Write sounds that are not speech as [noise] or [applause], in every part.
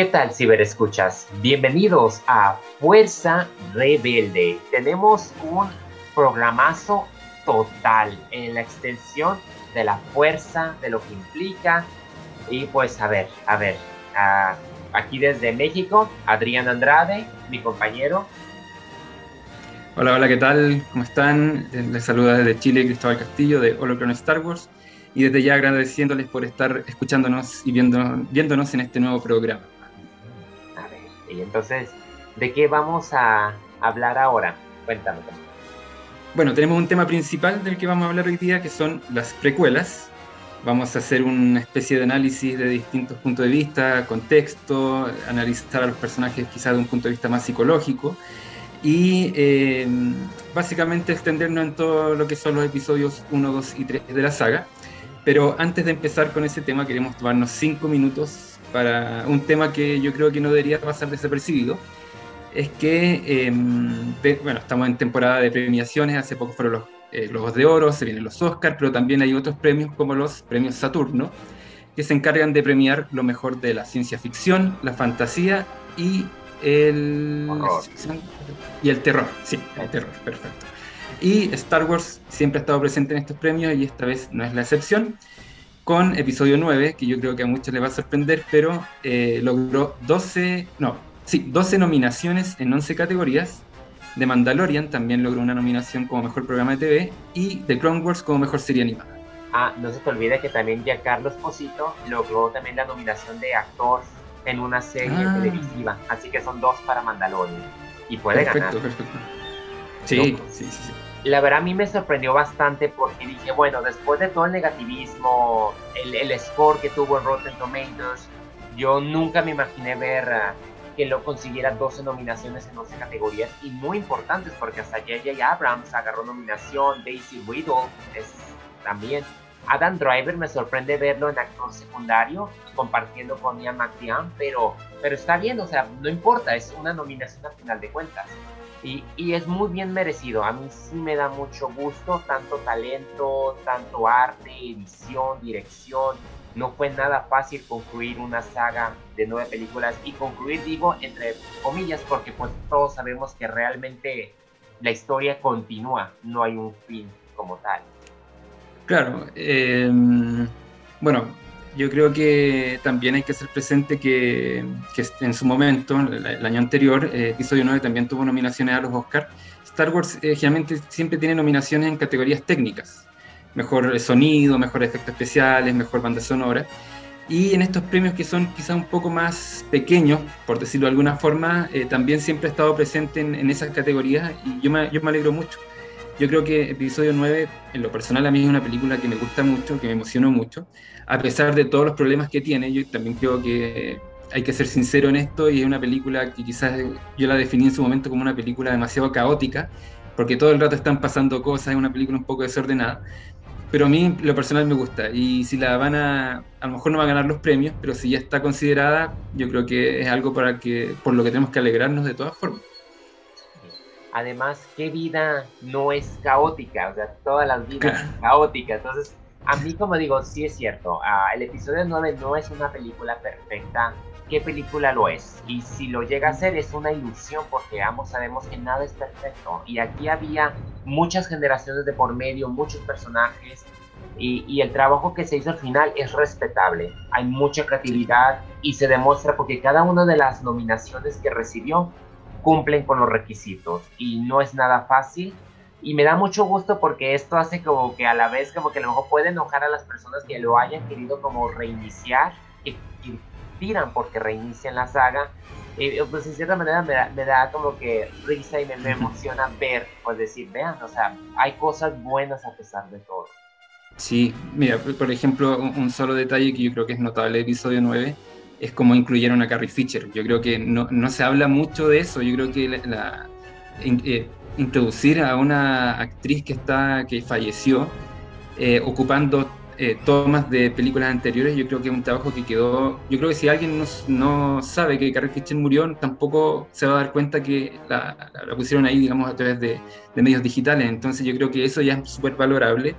¿Qué tal, ciberescuchas? Bienvenidos a Fuerza Rebelde. Tenemos un programazo total en la extensión de la fuerza, de lo que implica. Y pues a ver, a ver, aquí desde México, Adrián Andrade, mi compañero. Hola, hola, ¿qué tal? ¿Cómo están? Les saluda desde Chile Cristóbal Castillo de Holocron Star Wars y desde ya agradeciéndoles por estar escuchándonos y viendo, viéndonos en este nuevo programa. Y entonces, ¿de qué vamos a hablar ahora? Cuéntame. Bueno, tenemos un tema principal del que vamos a hablar hoy día, que son las precuelas. Vamos a hacer una especie de análisis de distintos puntos de vista, contexto, analizar a los personajes quizás de un punto de vista más psicológico y eh, básicamente extendernos en todo lo que son los episodios 1, 2 y 3 de la saga. Pero antes de empezar con ese tema, queremos tomarnos cinco minutos para un tema que yo creo que no debería pasar desapercibido. Es que, em, bueno, estamos en temporada de premiaciones, hace poco fueron los eh, Globos de Oro, se vienen los Oscars, pero también hay otros premios como los premios Saturno, que se encargan de premiar lo mejor de la ciencia ficción, la fantasía y el... Y el terror, sí, el terror, perfecto. Y Star Wars siempre ha estado presente en estos premios y esta vez no es la excepción, con episodio 9, que yo creo que a muchos les va a sorprender, pero eh, logró 12, no, sí, 12 nominaciones en 11 categorías. De Mandalorian también logró una nominación como mejor programa de TV y de Clone Wars como mejor serie animada. Ah, no se te olvide que también Giancarlo Esposito logró también la nominación de actor en una serie ah. televisiva, así que son dos para Mandalorian y puede ganar. Perfecto, perfecto. Sí, sí, sí, sí la verdad a mí me sorprendió bastante porque dije, bueno, después de todo el negativismo, el, score que tuvo en Rotten Tomatoes, yo nunca me imaginé ver ah, que lo consiguiera 12 nominaciones en 12 categorías y muy importantes porque hasta J.J. Abrams agarró nominación, Daisy Whittle también. Adam Driver me sorprende verlo en actor secundario compartiendo con Ian McDian, pero, pero está bien, o sea, no importa, es una nominación al final de cuentas. Y, es muy bien merecido. A mí sí me da mucho gusto, tanto talento, tanto arte, edición, dirección. No fue nada fácil concluir una saga de nueve películas y concluir, digo, entre comillas, porque pues todos sabemos que realmente la historia continúa, no hay un fin como tal. Claro, em, bueno, yo creo que también hay que ser presente que, que en su momento, el, año anterior, eh, episodio 9 también tuvo nominaciones a los Oscars. Star Wars eh, generalmente siempre tiene nominaciones en categorías técnicas. Mejor sonido, mejor efectos especiales, mejor banda sonora. Y en estos premios que son quizás un poco más pequeños, por decirlo de alguna forma, eh, también siempre ha estado presente en, en, esas categorías y yo me, yo me alegro mucho. Yo creo que episodio 9, en lo personal, a mí es una película que me gusta mucho, que me emocionó mucho a pesar de todos los problemas que tiene, yo también creo que hay que ser sincero en esto y es una película que quizás yo la definí en su momento como una película demasiado caótica, porque todo el rato están pasando cosas, es una película un poco desordenada, pero a mí lo personal me gusta y si la van a, a lo mejor no va a ganar los premios, pero si ya está considerada, yo creo que es algo para que, por lo que tenemos que alegrarnos de todas formas. Además, ¿qué vida no es caótica? O sea, todas las vidas son caóticas, entonces a mí, como digo, sí es cierto. Ah, el episodio 9 no es una película perfecta. ¿Qué película lo es? Y si lo llega a ser, es una ilusión porque ambos sabemos que nada es perfecto. Y aquí había muchas generaciones de por medio, muchos personajes. Y, y el trabajo que se hizo al final es respetable. Hay mucha creatividad y se demuestra porque cada una de las nominaciones que recibió cumplen con los requisitos. Y no es nada fácil y me da mucho gusto porque esto hace como que a la vez como que a lo mejor puede enojar a las personas que lo hayan querido como reiniciar y, tiran porque reinician la saga. Y pues en cierta manera me da, me da como que risa y me, emociona ver, pues decir, vean, o sea, hay cosas buenas a pesar de todo. Sí, mira, por ejemplo, un, solo detalle que yo creo que es notable episodio 9 es cómo incluyeron a Carrie Fisher. Yo creo que no, no se habla mucho de eso, yo creo que la, eh, introducir a una actriz que, está, que falleció eh, ocupando eh, tomas de películas anteriores, yo creo que es un trabajo que quedó, yo creo que si alguien no, no sabe que Carrie Fisher murió, tampoco se va a dar cuenta que la, la pusieron ahí, digamos, a través de, de, medios digitales, entonces yo creo que eso ya es súper valorable.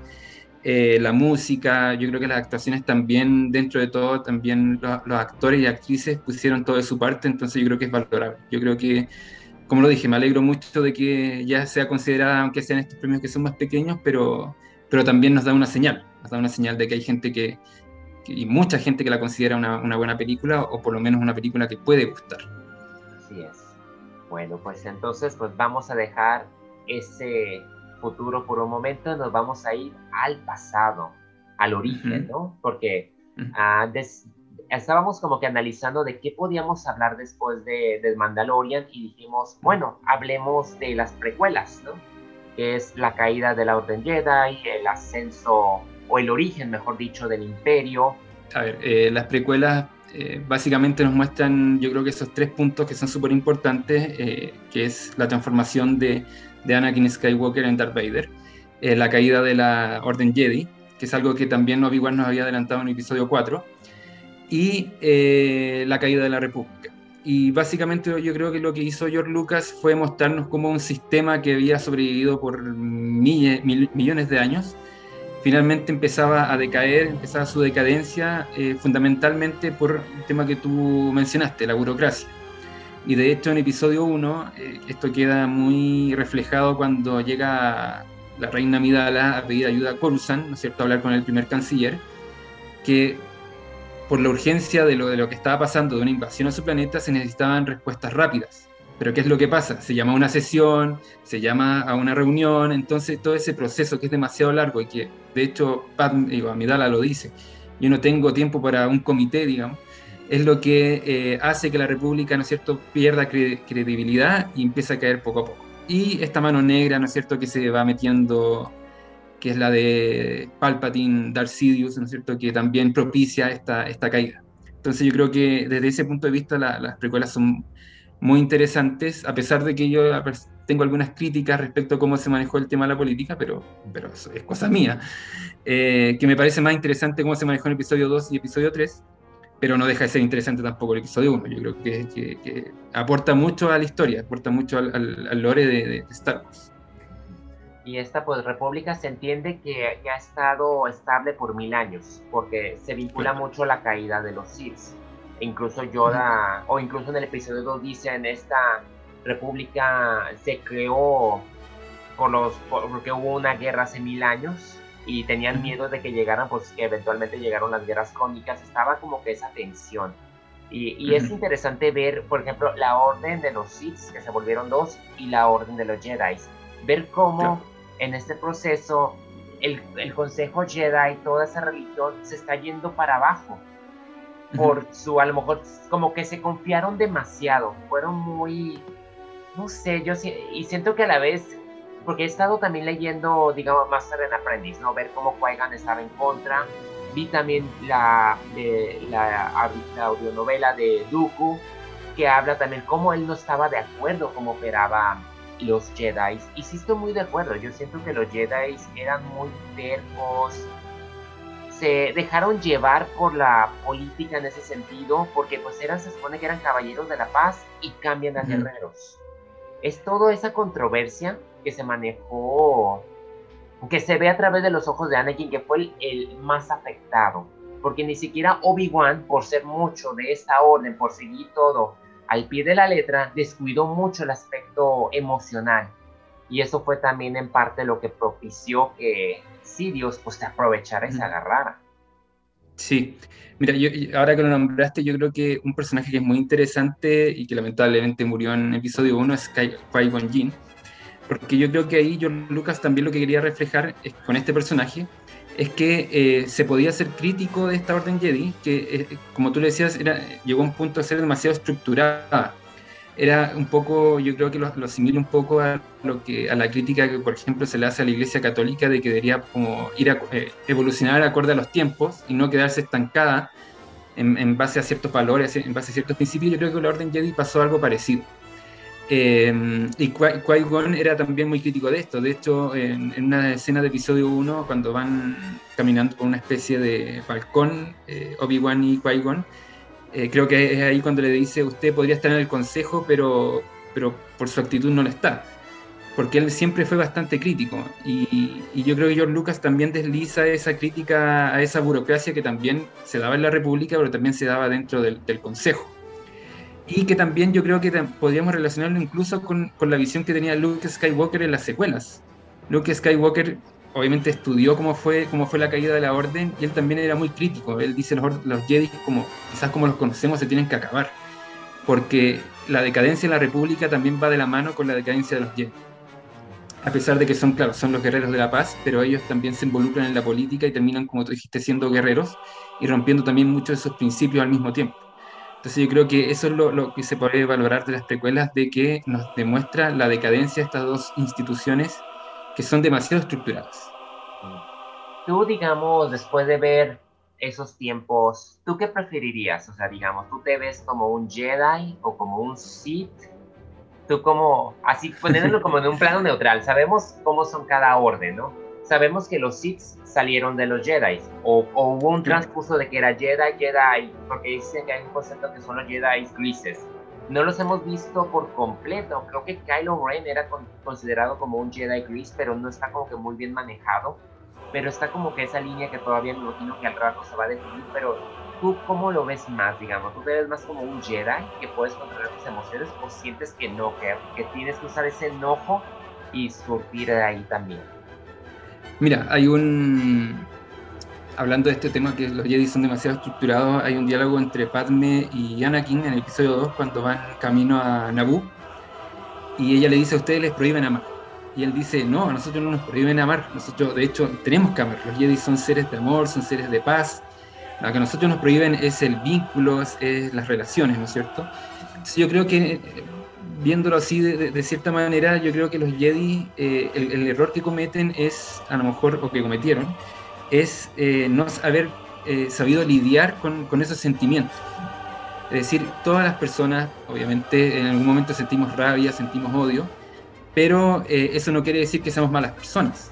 Eh, la música, yo creo que las actuaciones también, dentro de todo, también los, actores y actrices pusieron todo de su parte, entonces yo creo que es valorable. Yo creo que, como lo dije, me alegro mucho de que ya sea considerada, aunque sean estos premios que son más pequeños, pero, pero también nos da una señal, nos da una señal de que hay gente que, y mucha gente que la considera una, una buena película, o por lo menos una película que puede gustar. Así es. Bueno, pues entonces pues vamos a dejar ese futuro por un momento, nos vamos a ir al pasado, al origen, ¿no? Porque ah, estábamos como que analizando de qué podíamos hablar después de, de, Mandalorian y dijimos, bueno, hablemos de las precuelas, ¿no? Que es la caída de la Orden Jedi, el ascenso, o el origen, mejor dicho, del imperio. A ver, eh, las precuelas eh, básicamente nos muestran, yo creo que esos tres puntos que son súper importantes, eh, que es la transformación de, de Anakin Skywalker en Darth Vader, eh, la caída de la Orden Jedi, que es algo que también Obi-Wan nos había adelantado en el episodio 4, y eh, la caída de la República. Y básicamente yo creo que lo que hizo George Lucas fue mostrarnos cómo un sistema que había sobrevivido por millones de años, finalmente empezaba a decaer, empezaba su decadencia, eh, fundamentalmente por el tema que tú mencionaste, la burocracia. Y de hecho en episodio 1 eh, esto queda muy reflejado cuando llega la reina Midala a pedir ayuda a Coruscant, ¿no es cierto?, a hablar con el primer canciller, que por la urgencia de lo, de lo que estaba pasando de una invasión a su planeta se necesitaban respuestas rápidas. Pero ¿qué es lo que pasa? Se llama a una sesión, se llama a una reunión, entonces todo ese proceso que es demasiado largo y que de hecho Pat, digo, Amidala lo dice, yo no tengo tiempo para un comité, digamos, es lo que eh, hace que la República, ¿no es cierto?, pierda credibilidad y empieza a caer poco a poco. Y esta mano negra, ¿no es cierto?, que se va metiendo, que es la de Palpatine, Darth Sidious, ¿no es cierto?, que también propicia esta, esta caída. Entonces yo creo que desde ese punto de vista las precuelas son muy interesantes, a pesar de que yo tengo algunas críticas respecto a cómo se manejó el tema de la política, pero, pero es cosa mía, eh, que me parece más interesante cómo se manejó en episodio 2 y episodio 3, pero no deja de ser interesante tampoco el episodio 1. Yo creo que, aporta mucho a la historia, aporta mucho al, lore de, Star Wars. Y esta pues república se entiende que, ha estado estable por mil años, porque se vincula mucho a la caída de los Sith. E incluso Yoda, o incluso en el episodio 2 dice en esta república se creó por los, porque hubo una guerra hace mil años y tenían miedo de que llegaran, pues que eventualmente llegaron las guerras cónicas, estaba como que esa tensión. Y, y es interesante ver, por ejemplo, la orden de los Sith, que se volvieron dos, y la orden de los Jedi. Ver cómo en este proceso el, el, Consejo Jedi, toda esa religión, se está yendo para abajo. Por su, a lo mejor, como que se confiaron demasiado. Fueron muy, no sé, yo y siento que a la vez porque he estado también leyendo, digamos, Master en Aprendiz, ¿no? Ver cómo qui estaba en contra. Vi también la, de, la, la, audionovela de Dooku, que habla también cómo él no estaba de acuerdo cómo operaban los Jedi. Y sí estoy muy de acuerdo, yo siento que los Jedi eran muy tercos, se dejaron llevar por la política en ese sentido, porque pues eran, se supone que eran caballeros de la paz y cambian a guerreros. Es toda esa controversia que se manejó, que se ve a través de los ojos de Anakin, que fue el, más afectado. Porque ni siquiera Obi-Wan, por ser mucho de esta orden, por seguir todo al pie de la letra, descuidó mucho el aspecto emocional. Y eso fue también en parte lo que propició que Sidious pues te aprovechara y se agarrara. Sí, mira, ahora que lo nombraste, yo creo que un personaje que es muy interesante y que lamentablemente murió en episodio 1 es Qui-Gon Jinn porque yo creo que ahí John Lucas también lo que quería reflejar con este personaje es que eh, se podía ser crítico de esta orden Jedi, que eh, como tú le decías, era, llegó a un punto de ser demasiado estructurada. Era un poco, yo creo que lo, asimila un poco a, lo que, a la crítica que, por ejemplo, se le hace a la Iglesia Católica de que debería como ir a eh, evolucionar acorde a los tiempos y no quedarse estancada en, en, base a ciertos valores, en base a ciertos principios. Yo creo que la orden Jedi pasó algo parecido eh, y Qui-Gon era también muy crítico de esto. De hecho, en, una escena de episodio 1, cuando van caminando por una especie de balcón, eh, Obi-Wan y Qui-Gon, eh, creo que es ahí cuando le dice, usted podría estar en el consejo, pero, pero por su actitud no lo está. porque él siempre fue bastante crítico. Y, yo creo que George Lucas también desliza esa crítica a esa burocracia que también se daba en la República, pero también se daba dentro del, Consejo. Y que también yo creo que podríamos relacionarlo incluso con, con, la visión que tenía Luke Skywalker en las secuelas. Luke Skywalker obviamente estudió cómo fue, cómo fue la caída de la orden y él también era muy crítico. Él dice los, los Jedi, como, quizás como los conocemos, se tienen que acabar. Porque la decadencia de la República también va de la mano con la decadencia de los Jedi a pesar de que son, claro, son los guerreros de la paz, pero ellos también se involucran en la política y terminan, como tú dijiste, siendo guerreros y rompiendo también muchos de esos principios al mismo tiempo. Entonces yo creo que eso es lo, que se puede valorar de las precuelas, de que nos demuestra la decadencia de estas dos instituciones que son demasiado estructuradas. Tú, digamos, después de ver esos tiempos, ¿tú qué preferirías? O sea, digamos, ¿tú te ves como un Jedi o como un Sith? tú como, así poniéndolo [laughs] como en un plano neutral, sabemos cómo son cada orden, ¿no? Sabemos que los Sith salieron de los Jedi, o, hubo un transcurso de que era Jedi, Jedi, porque dicen que hay un concepto que son los Jedi grises. No los hemos visto por completo. Creo que Kylo Ren era considerado como un Jedi gris, pero no está como que muy bien manejado. Pero está como que esa línea que todavía me imagino que al rato se va a definir, pero ¿tú cómo lo ves más, digamos? ¿Tú te ves más como un Jedi que puedes controlar tus emociones o sientes que no, que, tienes que usar ese enojo y surtir de ahí también? Mira, hay un... Hablando de este tema que los Jedi son demasiado estructurados, hay un diálogo entre Padme y Anakin en el episodio 2 cuando van camino a Naboo y ella le dice a ustedes les prohíben amar. Y él dice, no, a nosotros no nos prohíben amar, nosotros de hecho tenemos que amar. Los Jedi son seres de amor, son seres de paz, lo que nosotros nos prohíben es el vínculo, es, las relaciones, ¿no es cierto? Entonces yo creo que, viéndolo así de, cierta manera, yo creo que los Jedi, eh, el, error que cometen es, a lo mejor, o que cometieron, es eh, no haber eh, sabido lidiar con, con esos sentimientos. Es decir, todas las personas, obviamente, en algún momento sentimos rabia, sentimos odio, pero eso no quiere decir que seamos malas personas.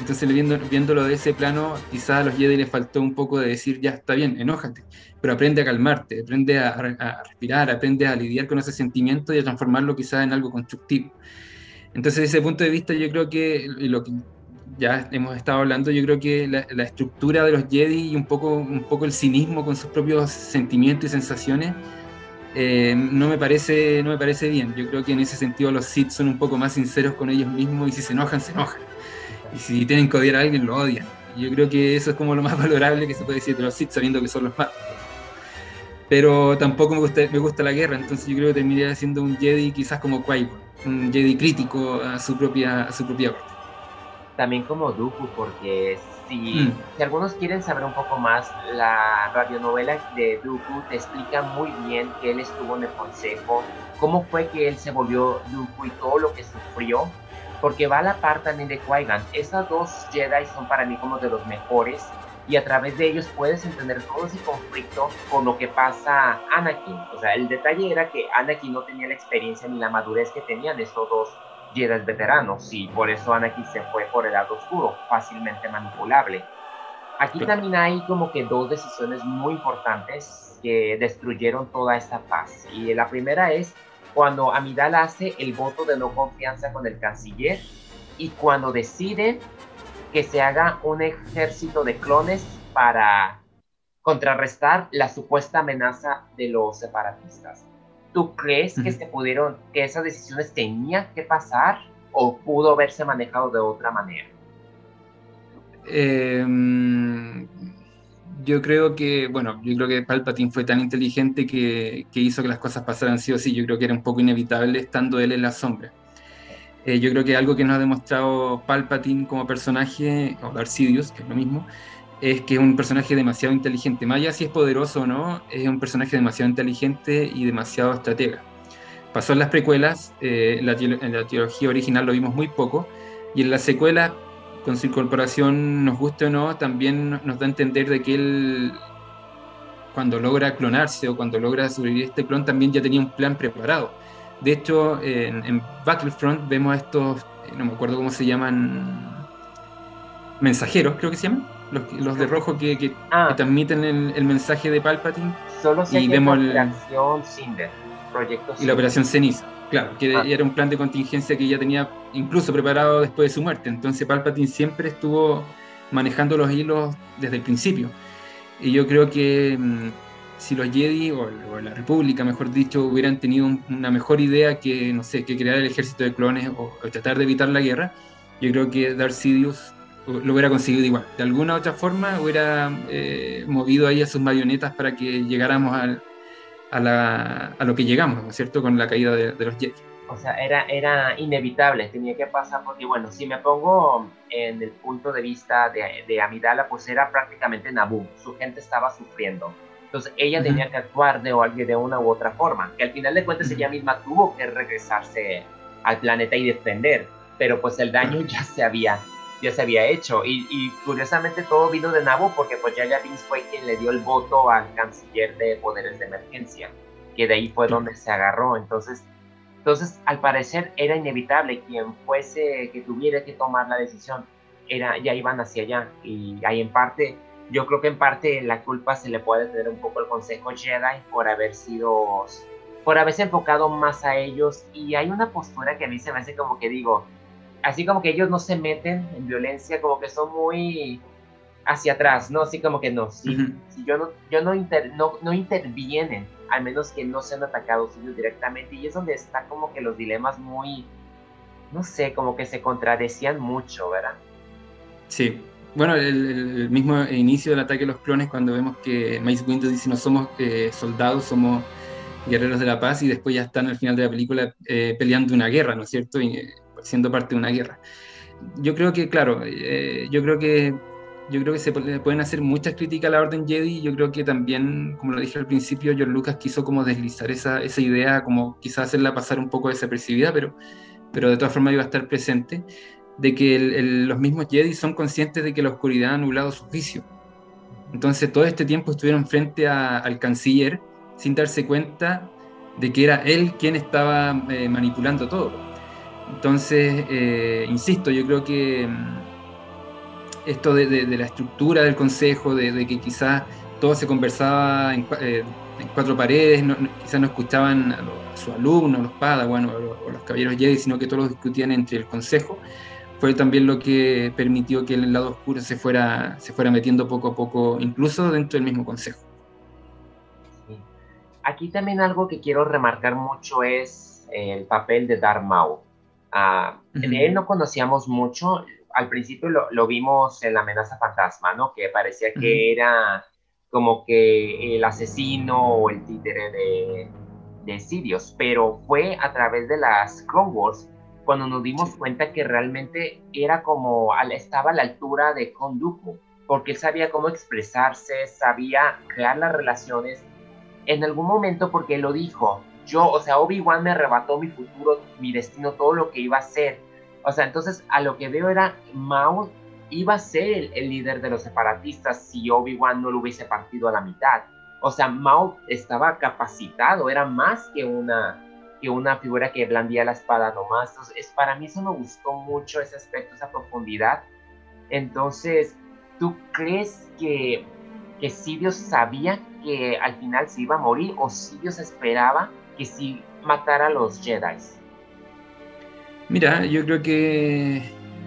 Entonces, viendo, viéndolo de ese plano, quizás a los Jedi les faltó un poco de decir, ya está bien, enójate, pero aprende a calmarte, aprende a, respirar, aprende a lidiar con ese sentimiento y a transformarlo quizás en algo constructivo. Entonces, desde ese punto de vista, yo creo que lo que ya hemos estado hablando, yo creo que la, estructura de los Jedi y un poco, un poco el cinismo con sus propios sentimientos y sensaciones, eh, no, me parece, no me parece bien. Yo creo que en ese sentido los Sith son un poco más sinceros con ellos mismos y si se enojan, se enojan. Y si tienen que odiar a alguien, lo odian. Y yo creo que eso es como lo más [laughs] valorable que se puede decir de los Sith, sabiendo que son los malos. Pero tampoco me gusta, me gusta la guerra, entonces yo creo que terminaría siendo un Jedi quizás como qui un Jedi crítico a su propia, a su propia parte. También como Dooku, porque si, mm. si, algunos quieren saber un poco más, la radionovela de Dooku te explica muy bien que él estuvo en el consejo, cómo fue que él se volvió Dooku y todo lo que sufrió porque va a la par también de Qui-Gon. Esas dos Jedi son para mí como de los mejores y a través de ellos puedes entender todo ese conflicto con lo que pasa Anakin. O sea, el detalle era que Anakin no tenía la experiencia ni la madurez que tenían estos dos Jedi veteranos y por eso Anakin se fue por el lado oscuro, fácilmente manipulable. Aquí también hay como que dos decisiones muy importantes que destruyeron toda esta paz. Y la primera es cuando Amidal hace el voto de no confianza con el canciller y cuando decide que se haga un ejército de clones para contrarrestar la supuesta amenaza de los separatistas. ¿Tú crees que se pudieron, que esas decisiones tenían que pasar o pudo haberse manejado de otra manera? Eh, yo creo que, bueno, yo creo que Palpatine fue tan inteligente que, hizo que las cosas pasaran sí o sí. Yo creo que era un poco inevitable estando él en la sombra. Eh, yo creo que algo que nos ha demostrado Palpatine como personaje, o Darth Sidious, que es lo mismo, es que es un personaje demasiado inteligente. Allá si es poderoso o no, es un personaje demasiado inteligente y demasiado estratega. Pasó en las precuelas, eh, en, la, en original lo vimos muy poco, y en las secuelas con su incorporación, nos guste o no, también nos da a entender de que él, cuando logra clonarse o cuando logra sobrevivir este clon, también ya tenía un plan preparado. De hecho, en, Battlefront vemos a estos, eh, no me acuerdo cómo se llaman, mensajeros, creo que se llaman, los, de rojo que, ah. transmiten el, mensaje de Palpatine. Solo y vemos la acción Cinder. Proyecto y la Operación Ceniza. Claro, que ah. era un plan de contingencia que ya tenía incluso preparado después de su muerte. Entonces Palpatine siempre estuvo manejando los hilos desde el principio. Y yo creo que mm, si los Jedi, o, la República, mejor dicho, hubieran tenido una mejor idea que, no sé, que crear el ejército de clones o, tratar de evitar la guerra, yo creo que Darth Sidious lo hubiera conseguido igual. De alguna u otra forma hubiera eh, movido ahí a sus marionetas para que llegáramos a, a, lo que llegamos, ¿no es cierto?, con la caída de, los Jedi. O sea, era, era inevitable, tenía que pasar porque, bueno, si me pongo en el punto de vista de, de Amidala, pues era prácticamente Naboo, su gente estaba sufriendo entonces ella tenía que actuar de, de una u otra forma, que al final de cuentas ella misma tuvo que regresarse al planeta y defender, pero pues el daño ya se había, ya se había hecho. Y, curiosamente todo vino de Nabo porque pues Yaya Binks fue quien le dio el voto al canciller de poderes de emergencia, que de ahí fue donde se agarró. Entonces, entonces al parecer era inevitable quien fuese que tuviera que tomar la decisión, era, ya iban hacia allá. Y ahí en parte yo creo que en parte la culpa se le puede tener un poco al Consejo Jedi por haber sido, por haberse enfocado más a ellos y hay una postura que a mí se me hace como que digo, así como que ellos no se meten en violencia, como que son muy hacia atrás, ¿no? Así como que no, si, yo, no, yo no, no, no intervienen, al menos que no sean atacados ellos directamente y es donde está como que los dilemas muy, no sé, como que se contradecían mucho, ¿verdad? Sí, bueno, el, mismo inicio del ataque de los clones, cuando vemos que Mace Windu dice no somos eh, soldados, somos guerreros de la paz, y después ya están al final de la película eh, peleando una guerra, ¿no es cierto? Y, eh, siendo parte de una guerra. Yo creo que, claro, yo creo que yo creo que se pueden hacer muchas críticas a la Orden Jedi. Yo creo que también, como lo dije al principio, George Lucas quiso como deslizar esa, esa idea, como quizás hacerla pasar un poco desapercibida, pero, pero de todas formas iba a estar presente de que los mismos Jedi son conscientes de que la oscuridad ha anulado su juicio. Entonces todo este tiempo estuvieron frente al canciller sin darse cuenta de que era él quien estaba eh, manipulando todo. Entonces, eh, insisto, yo creo que mm, esto de, la estructura del consejo, de, que quizás todo se conversaba en, eh, cuatro paredes, quizás no escuchaban a, sus alumnos, los Padawan o, o, los caballeros Jedi, sino que todos discutían entre el consejo, fue también lo que permitió que el lado oscuro se fuera, se fuera metiendo poco a poco, incluso dentro del mismo consejo. Aquí también algo que quiero remarcar mucho es el papel de Darth Maul. De él no conocíamos mucho, al principio lo, vimos en la amenaza fantasma, ¿no? Que parecía que era como que el asesino o el títere de, de Sidious, pero fue a través de las Clone Wars cuando nos dimos cuenta que realmente era como, estaba a la altura de Konduku, porque sabía cómo expresarse, sabía crear las relaciones. En algún momento, porque lo dijo, yo, o sea, Obi-Wan me arrebató mi futuro, mi destino, todo lo que iba a ser. O sea, entonces a lo que veo era, Mao iba a ser el, líder de los separatistas si Obi-Wan no lo hubiese partido a la mitad. O sea, Mao estaba capacitado, era más que una, que una figura que blandía la espada nomás. Entonces, es, para mí eso me gustó mucho, ese aspecto, esa profundidad. Entonces, ¿tú crees que, que Sidious sabía que al final se iba a morir o Sidious esperaba que si matara a los Jedi? Mira, yo creo que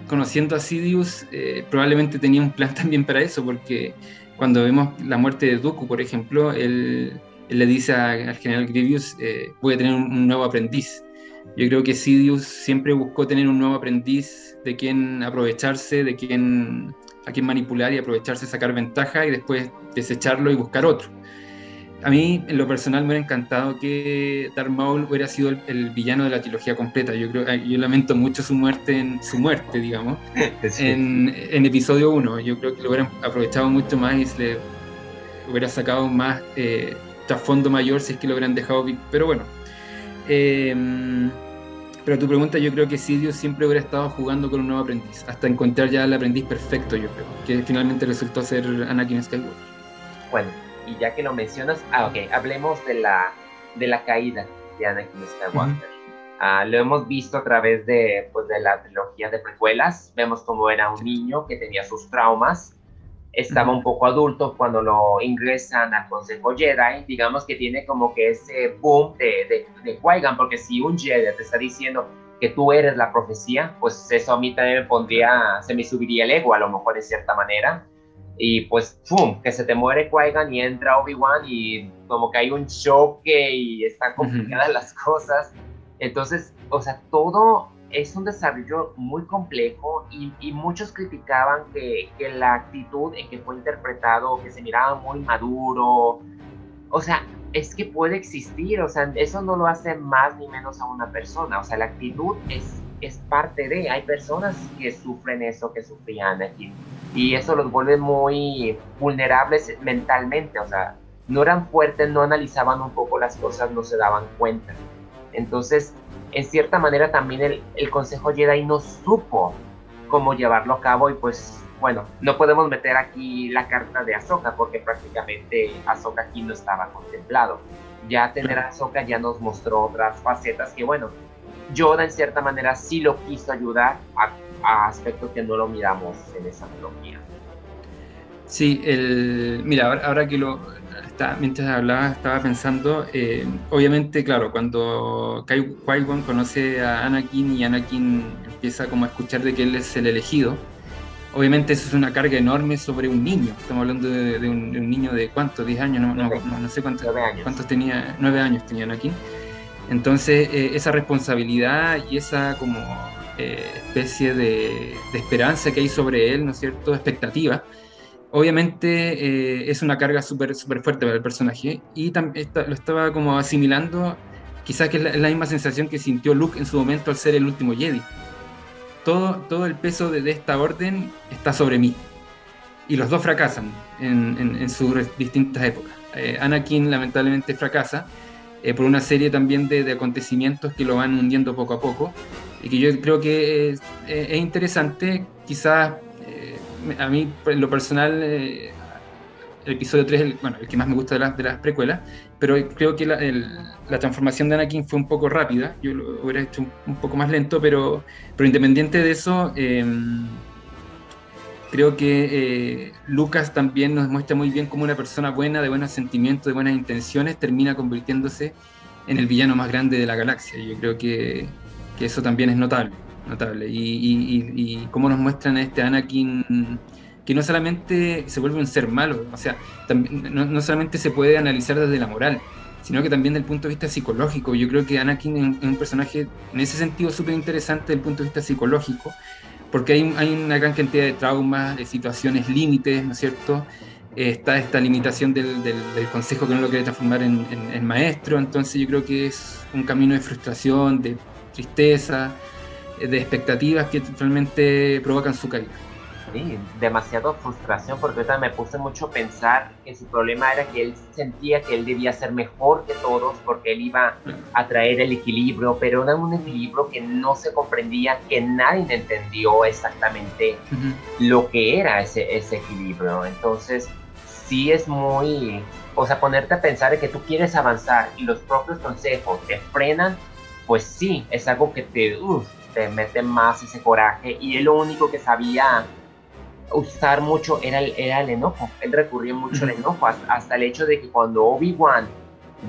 conociendo a Sidious, eh, probablemente tenía un plan [laughs] también para eso, porque cuando vemos la muerte de Dooku, por ejemplo, él le dice al general Grievous, eh, voy a tener un, nuevo aprendiz. Yo creo que Sidious siempre buscó tener un nuevo aprendiz de quien aprovecharse, de quien, a quien manipular y aprovecharse, sacar ventaja y después desecharlo y buscar otro. A mí, en lo personal, me hubiera encantado que Darth Maul hubiera sido el, villano de la trilogía completa. Yo creo, yo lamento mucho su muerte, en, su muerte, digamos, [laughs] en, episodio 1. Yo creo que lo hubieran aprovechado mucho más y se le hubiera sacado más eh, trasfondo mayor si es que lo hubieran dejado. Pero bueno. Em, pero tu pregunta, yo creo que Sidious siempre hubiera estado jugando con un nuevo aprendiz, hasta encontrar ya el aprendiz perfecto, yo creo, que finalmente resultó ser Anakin Skywalker. Bueno, y ya que lo mencionas, ah, ok, hablemos de la, de la caída de Anakin Skywalker. Ah, lo hemos visto a través de, pues, de la trilogía de precuelas. Vemos cómo era un niño que tenía sus traumas. Estaba un poco adulto cuando lo ingresan al Consejo Jedi, digamos que tiene como que ese boom de, de, de Qui-Gon, porque si un Jedi te está diciendo que tú eres la profecía, pues eso a mí también me pondría, se me subiría el ego a lo mejor de cierta manera, y pues, ¡pum!, que se te muere Qui-Gon y entra Obi-Wan y como que hay un choque y están complicadas las cosas, entonces, o sea, todo es un desarrollo muy complejo y, muchos criticaban que, la actitud en que fue interpretado, que se miraba muy maduro, o sea, es que puede existir, o sea, eso no lo hace más ni menos a una persona, o sea, la actitud es, es parte de, hay personas que sufren eso que sufrían aquí y eso los vuelve muy vulnerables mentalmente, o sea, no eran fuertes, no analizaban un poco las cosas, no se daban cuenta. Entonces, en cierta manera también el, el Consejo Jedi no supo cómo llevarlo a cabo y pues bueno, no podemos meter aquí la carta de Ahsoka porque prácticamente Ahsoka aquí no estaba contemplado. Ya tener a Ahsoka ya nos mostró otras facetas que bueno, Yoda en cierta manera sí lo quiso ayudar a, a aspectos que no lo miramos en esa trilogía. Sí, el, mira, ahora que lo, mientras hablaba, estaba pensando, eh, obviamente, claro, cuando Qui-Gon conoce a Anakin y Anakin empieza como a escuchar de que él es el elegido, obviamente eso es una carga enorme sobre un niño. Estamos hablando de, un, niño de cuántos, 10 años, no, no, sé cuántos, cuántos tenía, 9 años tenía Anakin. Entonces, eh, esa responsabilidad y esa como eh, especie de, esperanza que hay sobre él, ¿no es cierto?, expectativa, obviamente eh, es una carga súper super fuerte para el personaje y también lo estaba como asimilando, quizás que es la, misma sensación que sintió Luke en su momento al ser el último Jedi. Todo, todo el peso de, esta orden está sobre mí. Y los dos fracasan en, sus distintas épocas. Anakin lamentablemente fracasa eh, por una serie también de, acontecimientos que lo van hundiendo poco a poco. Y que yo creo que es, es interesante. Quizás a mí, en lo personal, eh, el episodio 3 es el, bueno, el que más me gusta de, las de las precuelas, pero creo que la, la, transformación de Anakin fue un poco rápida, yo lo hubiera hecho un, poco más lento, pero, pero independiente de eso, em, creo que eh, Lucas también nos muestra muy bien cómo una persona buena, de buenos sentimientos, de buenas intenciones, termina convirtiéndose en el villano más grande de la galaxia. Yo creo que, que eso también es notable notable. Y, y, y, cómo nos muestran a este Anakin que no solamente se vuelve un ser malo, o sea, también, no, solamente se puede analizar desde la moral, sino que también desde el punto de vista psicológico. Yo creo que Anakin es un personaje en ese sentido súper interesante desde el punto de vista psicológico, porque hay, hay una gran cantidad de traumas, de situaciones límites, ¿no es cierto? está esta limitación del, del, consejo que no lo quiere transformar en, en maestro, entonces yo creo que es un camino de frustración, de tristeza, de expectativas que realmente provocan su caída. Sí, demasiado frustración porque ahorita me puse mucho a pensar que su problema era que él sentía que él debía ser mejor que todos porque él iba a traer el equilibrio, pero era un equilibrio que no se comprendía, que nadie entendió exactamente lo que era ese, ese equilibrio. Entonces, sí es muy, o sea, ponerte a pensar de que tú quieres avanzar y los propios consejos te frenan, pues sí, es algo que te, te mete más ese coraje y él lo único que sabía usar mucho era el, era el enojo. Él recurría mucho al enojo, hasta, el hecho de que cuando Obi-Wan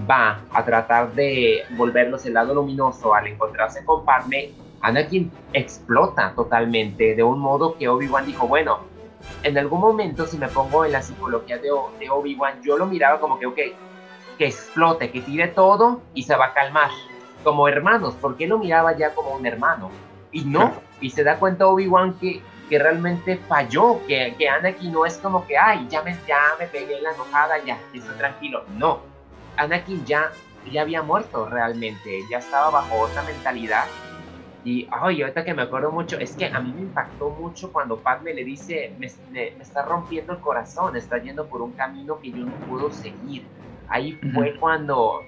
va a tratar de volverlos el lado luminoso al encontrarse con Padme, Anakin explota totalmente, de un modo que Obi-Wan dijo, bueno, en algún momento si me pongo en la psicología de, de Obi-Wan, yo lo miraba como que, ok, que explote, que tire todo y se va a calmar como hermanos, porque lo miraba ya como un hermano. Y no, y se da cuenta Obi-Wan que, que realmente falló, que, que Anakin no es como que, ay, ya me, ya me pegué la enojada, ya, estoy tranquilo. No, Anakin ya, ya había muerto realmente, ya estaba bajo otra mentalidad. Y, ay, ahorita que me acuerdo mucho, es que a mí me impactó mucho cuando Padme le dice, me, me, está rompiendo el corazón, está yendo por un camino que yo no puedo seguir. Ahí fue cuando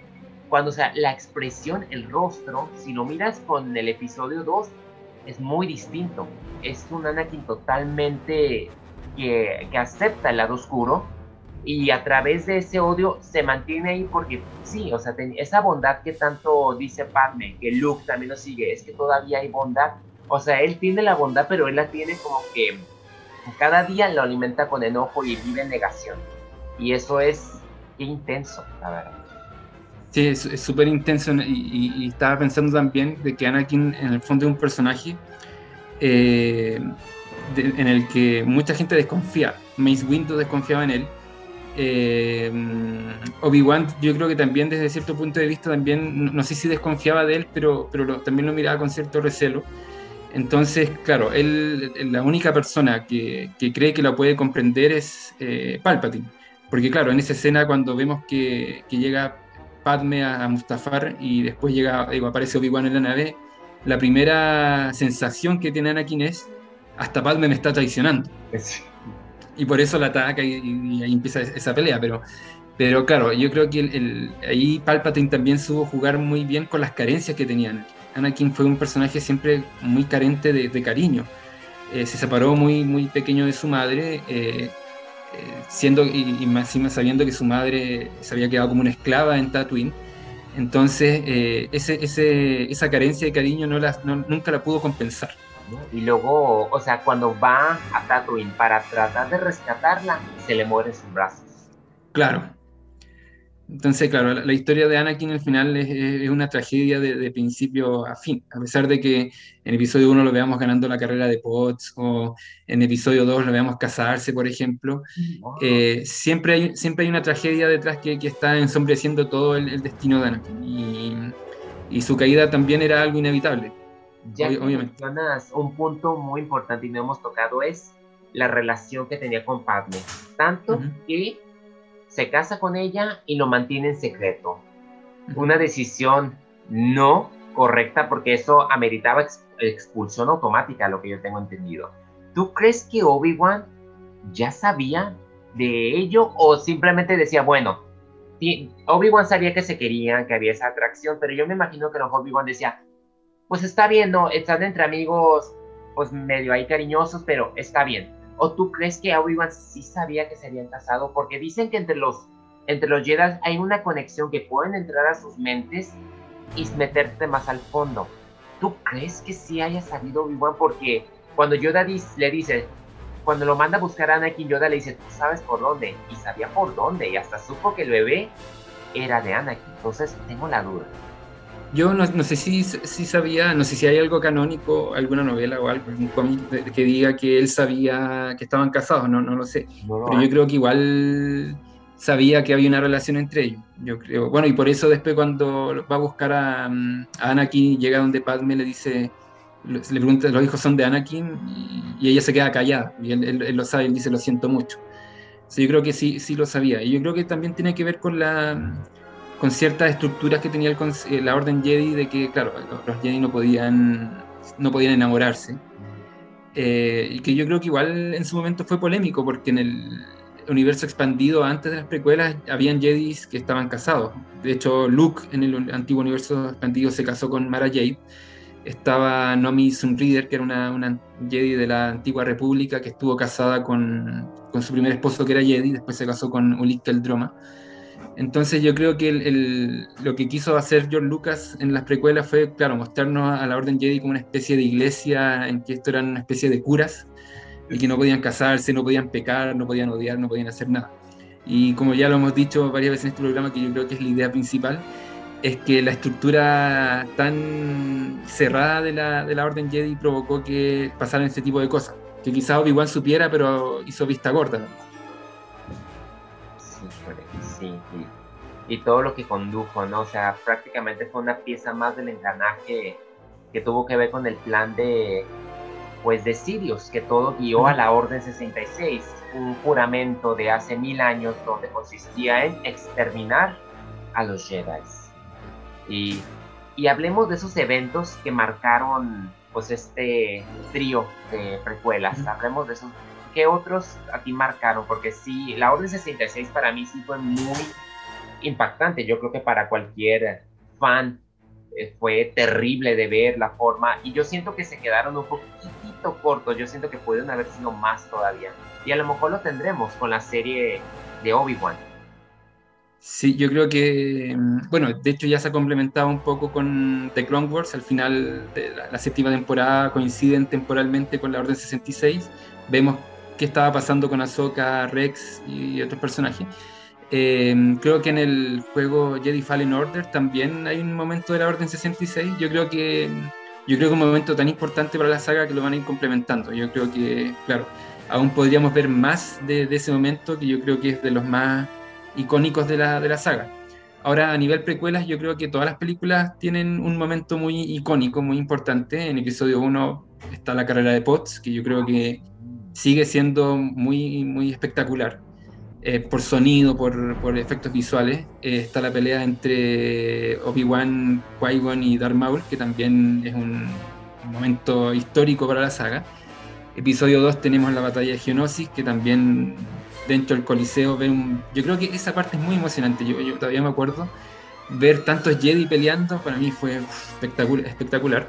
cuando, o sea, la expresión, el rostro, si lo miras con el episodio 2, es muy distinto. Es un Anakin totalmente que, que acepta el lado oscuro y a través de ese odio se mantiene ahí porque sí, o sea, esa bondad que tanto dice Padme, que Luke también lo sigue, es que todavía hay bondad. O sea, él tiene la bondad, pero él la tiene como que cada día lo alimenta con enojo y vive en negación. Y eso es intenso, la verdad. Sí, es súper intenso y, estaba pensando también de que Anakin en el fondo es un personaje eh, en el que mucha gente desconfía. Mace Windu desconfiaba en él. Eh, Obi-Wan yo creo que también desde cierto punto de vista también, no sé si desconfiaba de él, pero, pero también lo miraba con cierto recelo. Entonces, claro, él, la única persona que, que cree que lo puede comprender es eh, Palpatine. Porque claro, en esa escena cuando vemos que, que llega Padme a, Mustafar y después llega, digo, aparece Obi-Wan en la nave, la primera sensación que tiene Anakin es, hasta Padme me está traicionando. Y por eso la ataca y, ahí empieza esa pelea, pero, pero claro, yo creo que el, ahí Palpatine también supo jugar muy bien con las carencias que tenía Anakin. Anakin fue un personaje siempre muy carente de, cariño. Eh, se separó muy, muy pequeño de su madre, eh, siendo y, más encima sabiendo que su madre se había quedado como una esclava en Tatooine. Entonces, ese, ese, esa carencia de cariño no la, nunca la pudo compensar. Y luego, o sea, cuando va a Tatooine para tratar de rescatarla, se le mueren sus brazos. Claro, entonces, claro, la, historia de Anakin al final es, una tragedia de, principio a fin. A pesar de que en episodio 1 lo veamos ganando la carrera de Potts o en episodio 2 lo veamos casarse, por ejemplo, eh, siempre, hay, siempre hay una tragedia detrás que, que está ensombreciendo todo el, destino de Anakin. Y, y, su caída también era algo inevitable. Ya obviamente. mencionas un punto muy importante y no hemos tocado es la relación que tenía con Padme. Tanto que se casa con ella y lo mantiene en secreto. Una decisión no correcta porque eso ameritaba expulsión automática, lo que yo tengo entendido. ¿Tú crees que Obi-Wan ya sabía de ello o simplemente decía, bueno, Obi-Wan sabía que se querían, que había esa atracción, pero yo me imagino que Obi-Wan decía, pues está bien, no, están entre amigos, pues medio ahí cariñosos, pero está bien. ¿O tú crees que Obi-Wan sí sabía que se habían casado? Porque dicen que entre los, entre los Jedi hay una conexión que pueden entrar a sus mentes y meterte más al fondo. ¿Tú crees que sí haya sabido Obi-Wan? Porque cuando Yoda le dice, cuando lo manda a buscar a Anakin, Yoda le dice, tú sabes por dónde. Y sabía por dónde. Y hasta supo que el bebé era de Anakin. Entonces tengo la duda. Yo no, sé si, si, sabía, no sé si hay algo canónico, alguna novela o algo, cómic que diga que él sabía que estaban casados, no, no lo sé. Pero yo creo que igual sabía que había una relación entre ellos. Yo creo. Bueno, y por eso después cuando va a buscar a, a Anakin, llega donde Padme le dice, le pregunta, los hijos son de Anakin, y, ella se queda callada, y él, él, lo sabe, él dice, lo siento mucho. yo creo que sí, sí lo sabía. Y yo creo que también tiene que ver con la con ciertas estructuras que tenía el, eh, la Orden Jedi de que, claro, los, Jedi no podían, no podían enamorarse. Eh, y que yo creo que igual en su momento fue polémico, porque en el universo expandido antes de las precuelas habían Jedis que estaban casados. De hecho, Luke en el antiguo universo expandido se casó con Mara Jade. Estaba Nomi Sunrider, que era una, una Jedi de la antigua república, que estuvo casada con, con su primer esposo, que era Jedi, después se casó con Ulick el Droma. Entonces yo creo que lo que quiso hacer George Lucas en las precuelas fue, claro, mostrarnos a la Orden Jedi como una especie de iglesia en que esto eran una especie de curas y que no podían casarse, no podían pecar, no podían odiar, no podían hacer nada. Y como ya lo hemos dicho varias veces en este programa, que yo creo que es la idea principal, es que la estructura tan cerrada de la, de la Orden Jedi provocó que pasaran este tipo de cosas, que quizás Obi-Wan supiera, pero hizo vista gorda. Sí, y, todo lo que condujo, ¿no? O sea, prácticamente fue una pieza más del engranaje que tuvo que ver con el plan de, pues, de Sirius, que todo guió a la Orden 66, un juramento de hace mil años donde consistía en exterminar a los Jedi. Y, y hablemos de esos eventos que marcaron, pues, este trío de precuelas. Hablemos de esos ¿qué otros a ti marcaron? Porque sí, la Orden 66 para mí sí fue muy impactante. Yo creo que para cualquier fan eh, fue terrible de ver la forma y yo siento que se quedaron un poquitito cortos. Yo siento que pueden haber sido más todavía. Y a lo mejor lo tendremos con la serie de Obi-Wan. Sí, yo creo que, mm, bueno, de hecho ya se ha complementado un poco con The Clone Wars, al final de la, la séptima temporada coinciden temporalmente con la Orden 66, vemos qué estaba pasando con Ahsoka, Rex y otros personajes. Em, creo que en el juego Jedi Fallen Order también hay un momento de la Orden 66. Yo creo que yo creo que un momento tan importante para la saga que lo van a ir complementando. Yo creo que, claro, aún podríamos ver más de, ese momento que yo creo que es de los más icónicos de la, de la saga. Ahora, a nivel precuelas, yo creo que todas las películas tienen un momento muy icónico, muy importante. En episodio 1 está la carrera de Potts, que yo creo que sigue siendo muy, muy espectacular. Eh, por sonido, por, por efectos visuales. Eh, está la pelea entre Obi-Wan, Qui-Gon y Darth Maul, que también es un, momento histórico para la saga. Episodio 2 tenemos la batalla de Geonosis, que también dentro del Coliseo ven Yo creo que esa parte es muy emocionante, yo, yo todavía me acuerdo. Ver tantos Jedi peleando para mí fue espectacular. espectacular.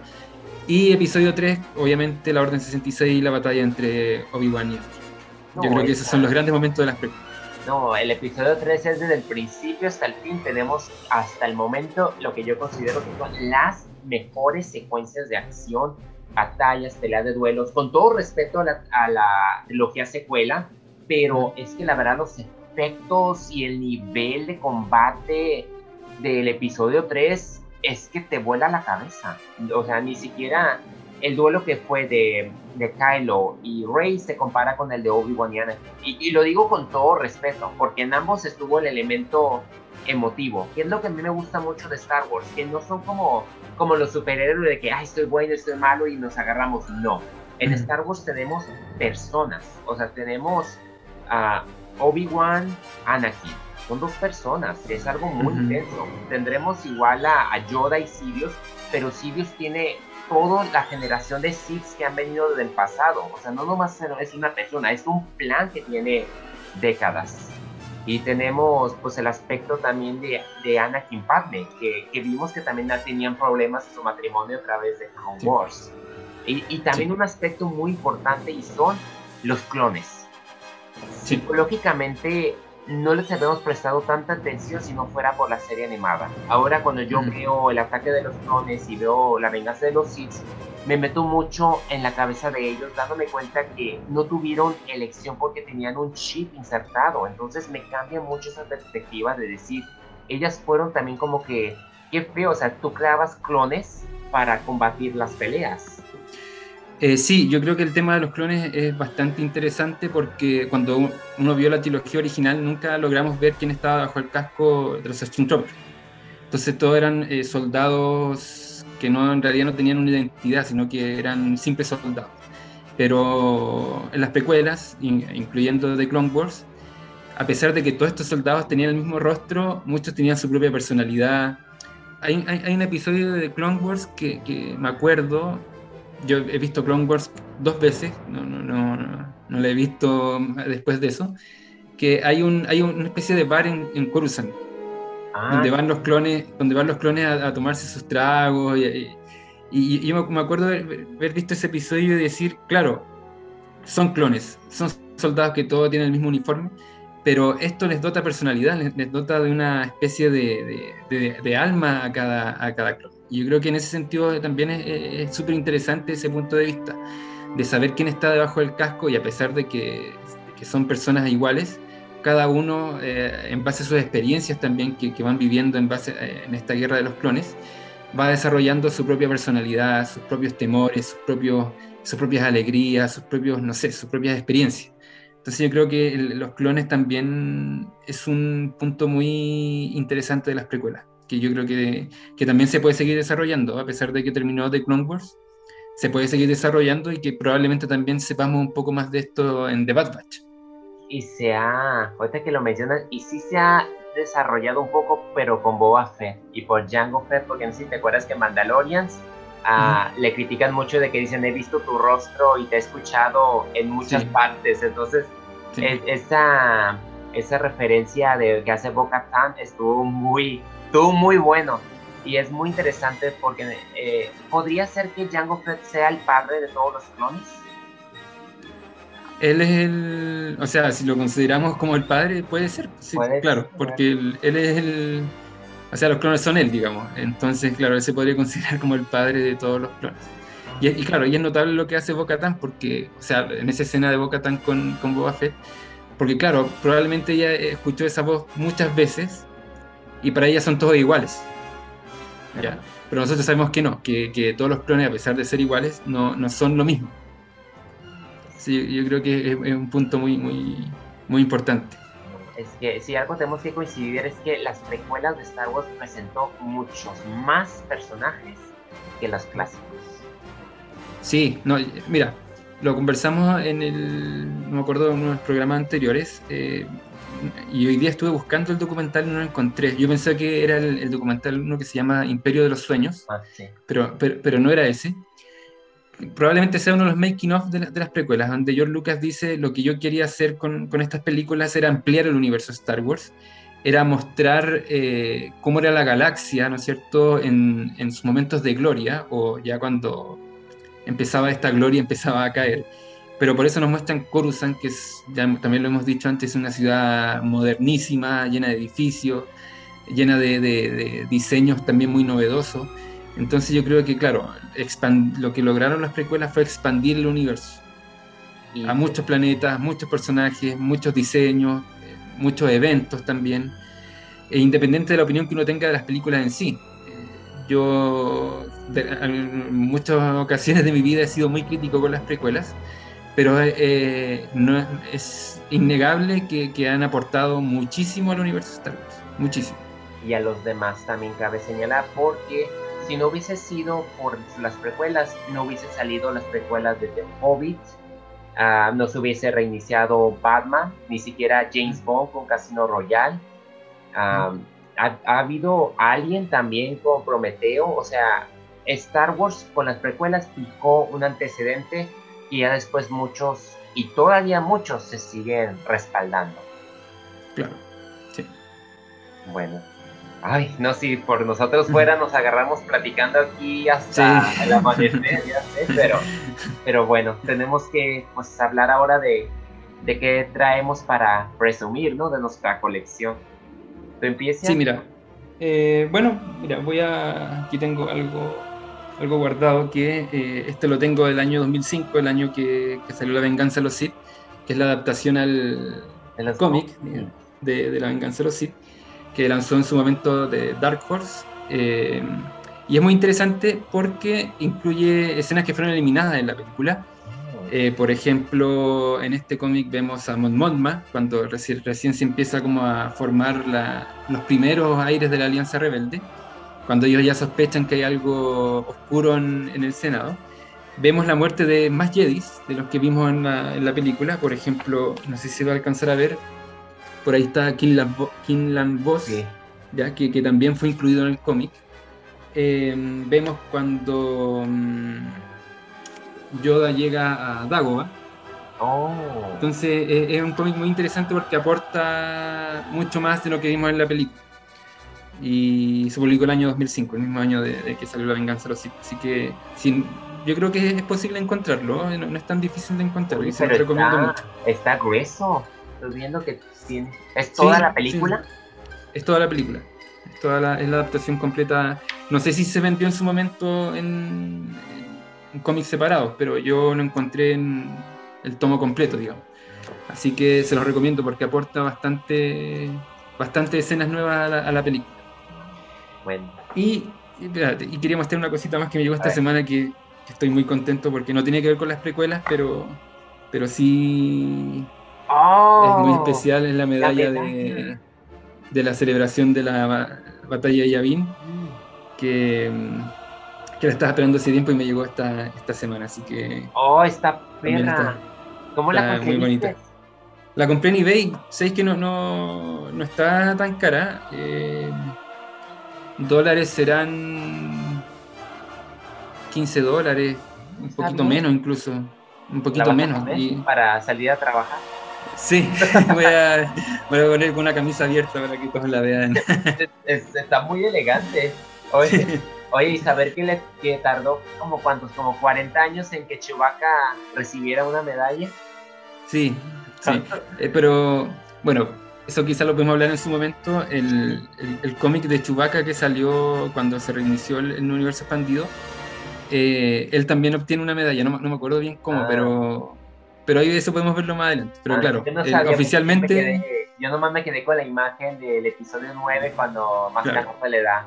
Y episodio 3, obviamente la Orden 66 y la batalla entre Obi-Wan y Yo creo que esos son los grandes momentos de las películas. No, el episodio 3 es desde el principio hasta el fin. Tenemos hasta el momento lo que yo considero que son las mejores secuencias de acción, batallas, peleas de duelos, con todo respeto a la, a la trilogía secuela, pero es que la verdad los efectos y el nivel de combate del episodio 3 es que te vuela la cabeza. O sea, ni siquiera el duelo que fue de, de Kylo y Rey se compara con el de Obi-Wan y Anakin. Y, lo digo con todo respeto, porque en ambos estuvo el elemento emotivo, que es lo que a mí me gusta mucho de Star Wars, que no son como, como los superhéroes de que, ay, estoy bueno, estoy malo y nos agarramos. No. En Star Wars tenemos personas, o sea, tenemos a Obi-Wan, Anakin. Son dos personas, es algo muy intenso. Tendremos igual a, a Yoda y Sirius, pero Sirius tiene toda la generación de Sith que han venido del pasado. O sea, no nomás es una persona, es un plan que tiene décadas. Y tenemos pues el aspecto también de, de Anakin Padme, que, que, vimos que también tenían problemas en su matrimonio a través de Clone Wars. Y, y, también un aspecto muy importante y son los clones. Psicológicamente no les habíamos prestado tanta atención si no fuera por la serie animada. Ahora cuando yo veo el ataque de los clones y veo la venganza de los Sith, me meto mucho en la cabeza de ellos dándome cuenta que no tuvieron elección porque tenían un chip insertado. Entonces me cambia mucho esa perspectiva de decir, ellas fueron también como que, qué feo, o sea, tú creabas clones para combatir las peleas eh, sí, yo creo que el tema de los clones es bastante interesante porque cuando uno vio la trilogía original nunca logramos ver quién estaba bajo el casco de los Stormtroopers. Entonces todos eran eh, soldados que no en realidad no tenían una identidad, sino que eran simples soldados. Pero en las precuelas, incluyendo The Clone Wars, a pesar de que todos estos soldados tenían el mismo rostro, muchos tenían su propia personalidad. Hay, hay, un episodio de The Clone Wars que, que me acuerdo yo he visto Clone Wars dos veces, no, no, no, no, la he visto después de eso, que hay, un, hay una especie de bar en, en Coruscant, ah, donde van los clones, donde van los clones a, tomarse sus tragos, y, y, yo me acuerdo de haber visto ese episodio y decir, claro, son clones, son soldados que todos tienen el mismo uniforme, pero esto les dota personalidad, les, dota de una especie de, de, de, alma a cada, a cada clon. Y yo creo que en ese sentido también es súper interesante ese punto de vista, de saber quién está debajo del casco y a pesar de que, que son personas iguales, cada uno, eh, en base a sus experiencias también que, que van viviendo en, base, eh, en esta guerra de los clones, va desarrollando su propia personalidad, sus propios temores, sus, propios, sus propias alegrías, sus propios, no sé, sus propias experiencias. Entonces yo creo que los clones también es un punto muy interesante de las precuelas que yo creo que, que, también se puede seguir desarrollando, a pesar de que terminó The Clone Wars, se puede seguir desarrollando y que probablemente también sepamos un poco más de esto en The Bad Batch. Y se ha, ahorita que lo mencionas, y sí se ha desarrollado un poco, pero con Boba Fett y por Jango Fett, porque no sé si te acuerdas que Mandalorians ah, le critican mucho de que dicen he visto tu rostro y te he escuchado en muchas partes, entonces esa, esa referencia de que hace Boca Tan estuvo muy estuvo muy bueno y es muy interesante porque eh, podría ser que Jango Fett sea el padre de todos los clones. Él es el, o sea, si lo consideramos como el padre, puede ser, sí, claro, porque él, es el, o sea, los clones son él, digamos, entonces, claro, él se podría considerar como el padre de todos los clones. Y, claro, y es notable lo que hace Bo-Katan, porque, o sea, en esa escena de Bo-Katan con, con Boba Fett, porque claro, probablemente ella escuchó esa voz muchas veces y para ella son todos iguales. ¿ya? Pero nosotros sabemos que no, que, que, todos los clones, a pesar de ser iguales, no, no son lo mismo. Sí, yo creo que es, un punto muy, muy, muy importante. Es que si algo tenemos que coincidir es que las precuelas de Star Wars presentó muchos más personajes que las clásicos. Sí, no, mira, lo conversamos en el, no me acuerdo, en unos programas anteriores, eh, y hoy día estuve buscando el documental y no lo encontré. Yo pensé que era el, documental uno que se llama Imperio de los Sueños, ah, pero, pero, no era ese. Probablemente sea uno de los making of de, las precuelas, donde George Lucas dice lo que yo quería hacer con, con estas películas era ampliar el universo Star Wars, era mostrar eh, cómo era la galaxia, ¿no es cierto?, en, en sus momentos de gloria, o ya cuando empezaba esta gloria, empezaba a caer pero por eso nos muestran Coruscant, que es, también lo hemos dicho antes, es una ciudad modernísima, llena de edificios, llena de, diseños también muy novedosos. Entonces yo creo que, claro, lo que lograron las precuelas fue expandir el universo a muchos planetas, muchos personajes, muchos diseños, muchos eventos también, e independiente de la opinión que uno tenga de las películas en sí. Eh, yo en muchas ocasiones de mi vida he sido muy crítico con las precuelas, pero eh, no, es innegable que, han aportado muchísimo al universo Star Wars, muchísimo. Y a los demás también cabe señalar, porque si no hubiese sido por las precuelas, no hubiese salido las precuelas de The Hobbit, uh, no se hubiese reiniciado Batman, ni siquiera James Bond con Casino Royale. ha, ha, habido alguien también con Prometeo, o sea, Star Wars con las precuelas picó un antecedente y ya después muchos, y todavía muchos se siguen respaldando. Claro, sí. Bueno. Ay, no, si por nosotros fuera nos agarramos platicando aquí hasta el amanecer, ya sé, pero, pero bueno, tenemos que pues, hablar ahora de, de qué traemos para presumir, ¿no? De nuestra colección. ¿Tú empiezas? Sí, mira. Eh, bueno, mira, voy a. Aquí tengo algo algo guardado que eh, este lo tengo del año 2005, el año que, salió La Venganza de los Sith, que es la adaptación al, cómic de, La Venganza de los Sith, que lanzó en su momento de Dark Horse. Eh, y es muy interesante porque incluye escenas que fueron eliminadas en la película. Eh, por ejemplo, en este cómic vemos a Mon Mothma cuando recién, recién se empieza como a formar los primeros aires de la Alianza Rebelde cuando ellos ya sospechan que hay algo oscuro en, el Senado. Vemos la muerte de más Jedis, de los que vimos en la, película. Por ejemplo, no sé si va a alcanzar a ver, por ahí está Kinlan Boss, ya, que, también fue incluido en el cómic. Eh, vemos cuando mm, Yoda llega a Dagoba. Oh. Entonces es un cómic muy interesante porque aporta mucho más de lo que vimos en la película y se publicó el año 2005, el mismo año de, que salió La Venganza de los Sith. Así que yo creo que es posible encontrarlo, no, es tan difícil de encontrarlo y se lo recomiendo está, mucho. Está grueso, estoy viendo que tiene... ¿Es toda la película? Es toda la película, es, toda la, es la adaptación completa. No sé si se vendió en su momento en, en cómics separados, pero yo lo encontré en el tomo completo, digamos. Así que se los recomiendo porque aporta bastante, bastante escenas nuevas a la película. Y, y, quería mostrar una cosita más que me llegó esta semana que, estoy muy contento porque no tiene que ver con las precuelas, pero, pero sí oh, es muy especial, es la medalla, De, de, la celebración de la batalla de Yavin, que, que la estaba esperando hace tiempo y me llegó esta, esta semana, así que... Oh, esta perra. ¿Cómo la Muy bonita. La compré en eBay, sabéis que no, no, no está tan cara. Eh, dólares serán 15 dólares, un poquito menos incluso, un poquito menos. Y... Para salir a trabajar. Sí, [laughs] voy a, voy a poner con una camisa abierta para que todos la vean. Está muy elegante. Oye, oye y saber que, le, que tardó como cuántos, como 40 años en que Chewbacca recibiera una medalla. Sí, sí. [laughs] Eh, pero bueno, eso quizá lo podemos hablar en su momento, el, el, cómic de Chewbacca que salió cuando se reinició el, universo expandido, eh, él también obtiene una medalla, no, me acuerdo bien cómo, ah. pero, pero ahí eso podemos verlo más adelante. Pero ah, claro, oficialmente... Yo, nomás me quedé con la imagen del episodio 9 cuando más claro. se le da,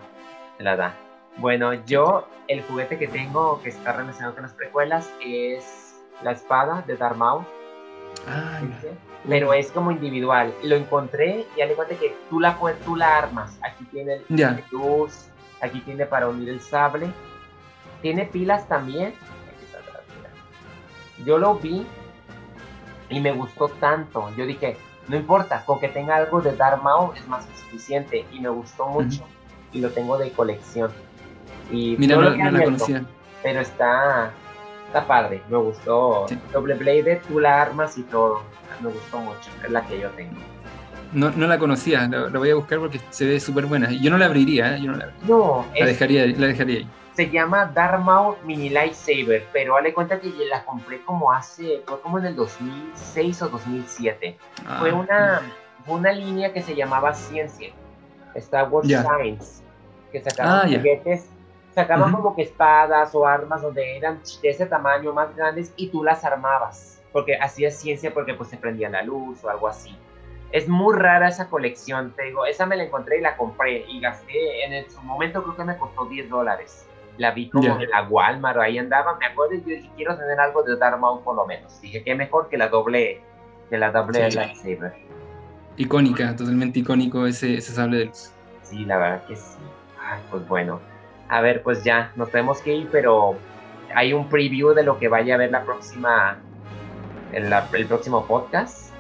la da. Bueno, yo el juguete que tengo que está relacionado con las precuelas es la espada de Darth Maul. Ah, pero es como individual. Lo encontré y le cuenta que tú la, tú la armas. Aquí tiene el luz, aquí tiene para unir el sable. Tiene pilas también. Yo lo vi y me gustó tanto. Yo dije, no importa, con que tenga algo de Darth Maul es más que suficiente. Y me gustó mucho. Y lo tengo de colección. Y Mira, no, la conocía. Pero está, está padre, me gustó. Doble Blade, tú la armas y todo. Me gustó mucho, es la que yo tengo. No, no la conocía, la, voy a buscar porque se ve súper buena. Yo no la abriría, ¿eh? yo no la abriría. No, la, dejaría, la dejaría ahí. Se llama Darmau Mini Lightsaber, pero dale cuenta que la compré como hace, fue como en el 2006 o 2007. Ah, fue una, una línea que se llamaba Ciencia, Star Wars Science, que sacaba ah, juguetes sacaban como que espadas o armas donde eran de ese tamaño más grandes y tú las armabas, porque hacías ciencia porque pues se prendía la luz o algo así. Es muy rara esa colección, te digo, esa me la encontré y la compré y gasté, en su momento creo que me costó 10 dólares. La vi como en la Walmart, ahí andaba, me acuerdo, y yo dije, quiero tener algo de Maul por lo menos. Dije, qué mejor que la doble, que la doble lightsaber. Icónica, totalmente icónico ese, ese sable de luz. Sí, la verdad que sí. Ay, pues bueno, a ver, pues ya, nos tenemos que ir, pero hay un preview de lo que vaya a ver la próxima, el próximo podcast.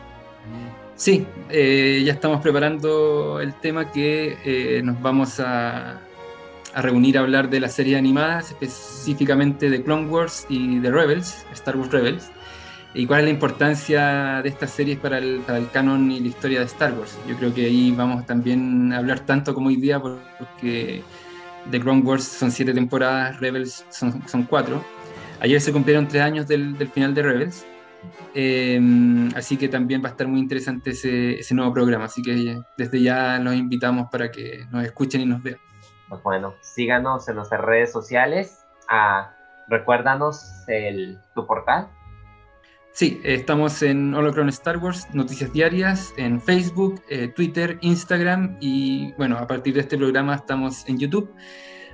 Sí, eh, ya estamos preparando el tema que eh, nos vamos a, a, reunir a hablar de las series animadas, específicamente de Clone Wars y de Rebels, Star Wars Rebels, y cuál es la importancia de estas series para el, para el canon y la historia de Star Wars. Yo creo que ahí vamos también a hablar tanto como hoy día porque The Clone Wars son siete temporadas, Rebels son, son cuatro. Ayer se cumplieron tres años del, del final de Rebels. Em, así que también va a estar muy interesante ese, ese, nuevo programa. Así que desde ya los invitamos para que nos escuchen y nos vean. Pues bueno, síganos en nuestras redes sociales. Ah, recuérdanos el, tu portal. Sí, estamos en Holocron Star Wars, noticias diarias, en Facebook, eh, Twitter, Instagram y bueno, a partir de este programa estamos en YouTube.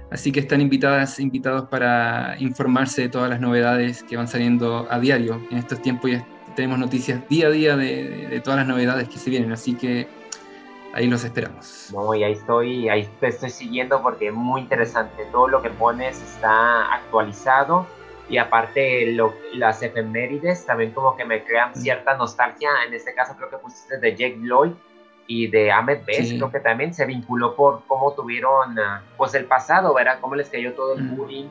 Así que están invitadas, invitados para informarse de todas las novedades que van saliendo a diario. En estos tiempos ya tenemos noticias día a día de, todas las novedades que se vienen, así que ahí los esperamos. No, y ahí estoy, ahí te estoy siguiendo porque es muy interesante. Todo lo que pones está actualizado y aparte lo, las efemérides también como que me crean cierta nostalgia, en este caso creo que pusiste de Jake Lloyd y de Ahmed Best, creo que también se vinculó por cómo tuvieron ah, pues el pasado, ¿verdad? Cómo les cayó todo el bullying.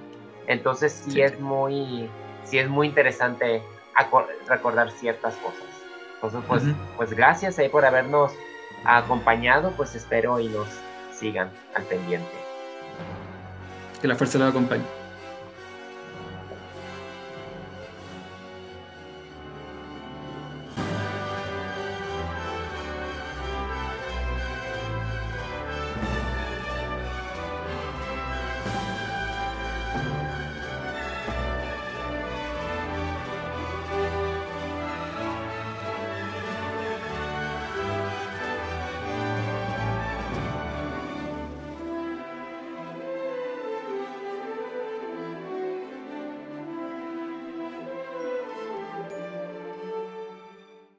Entonces sí, es muy sí es muy interesante recordar ciertas cosas. Entonces pues, pues gracias ahí por habernos acompañado, pues espero y nos sigan al pendiente. Que la fuerza los acompañe.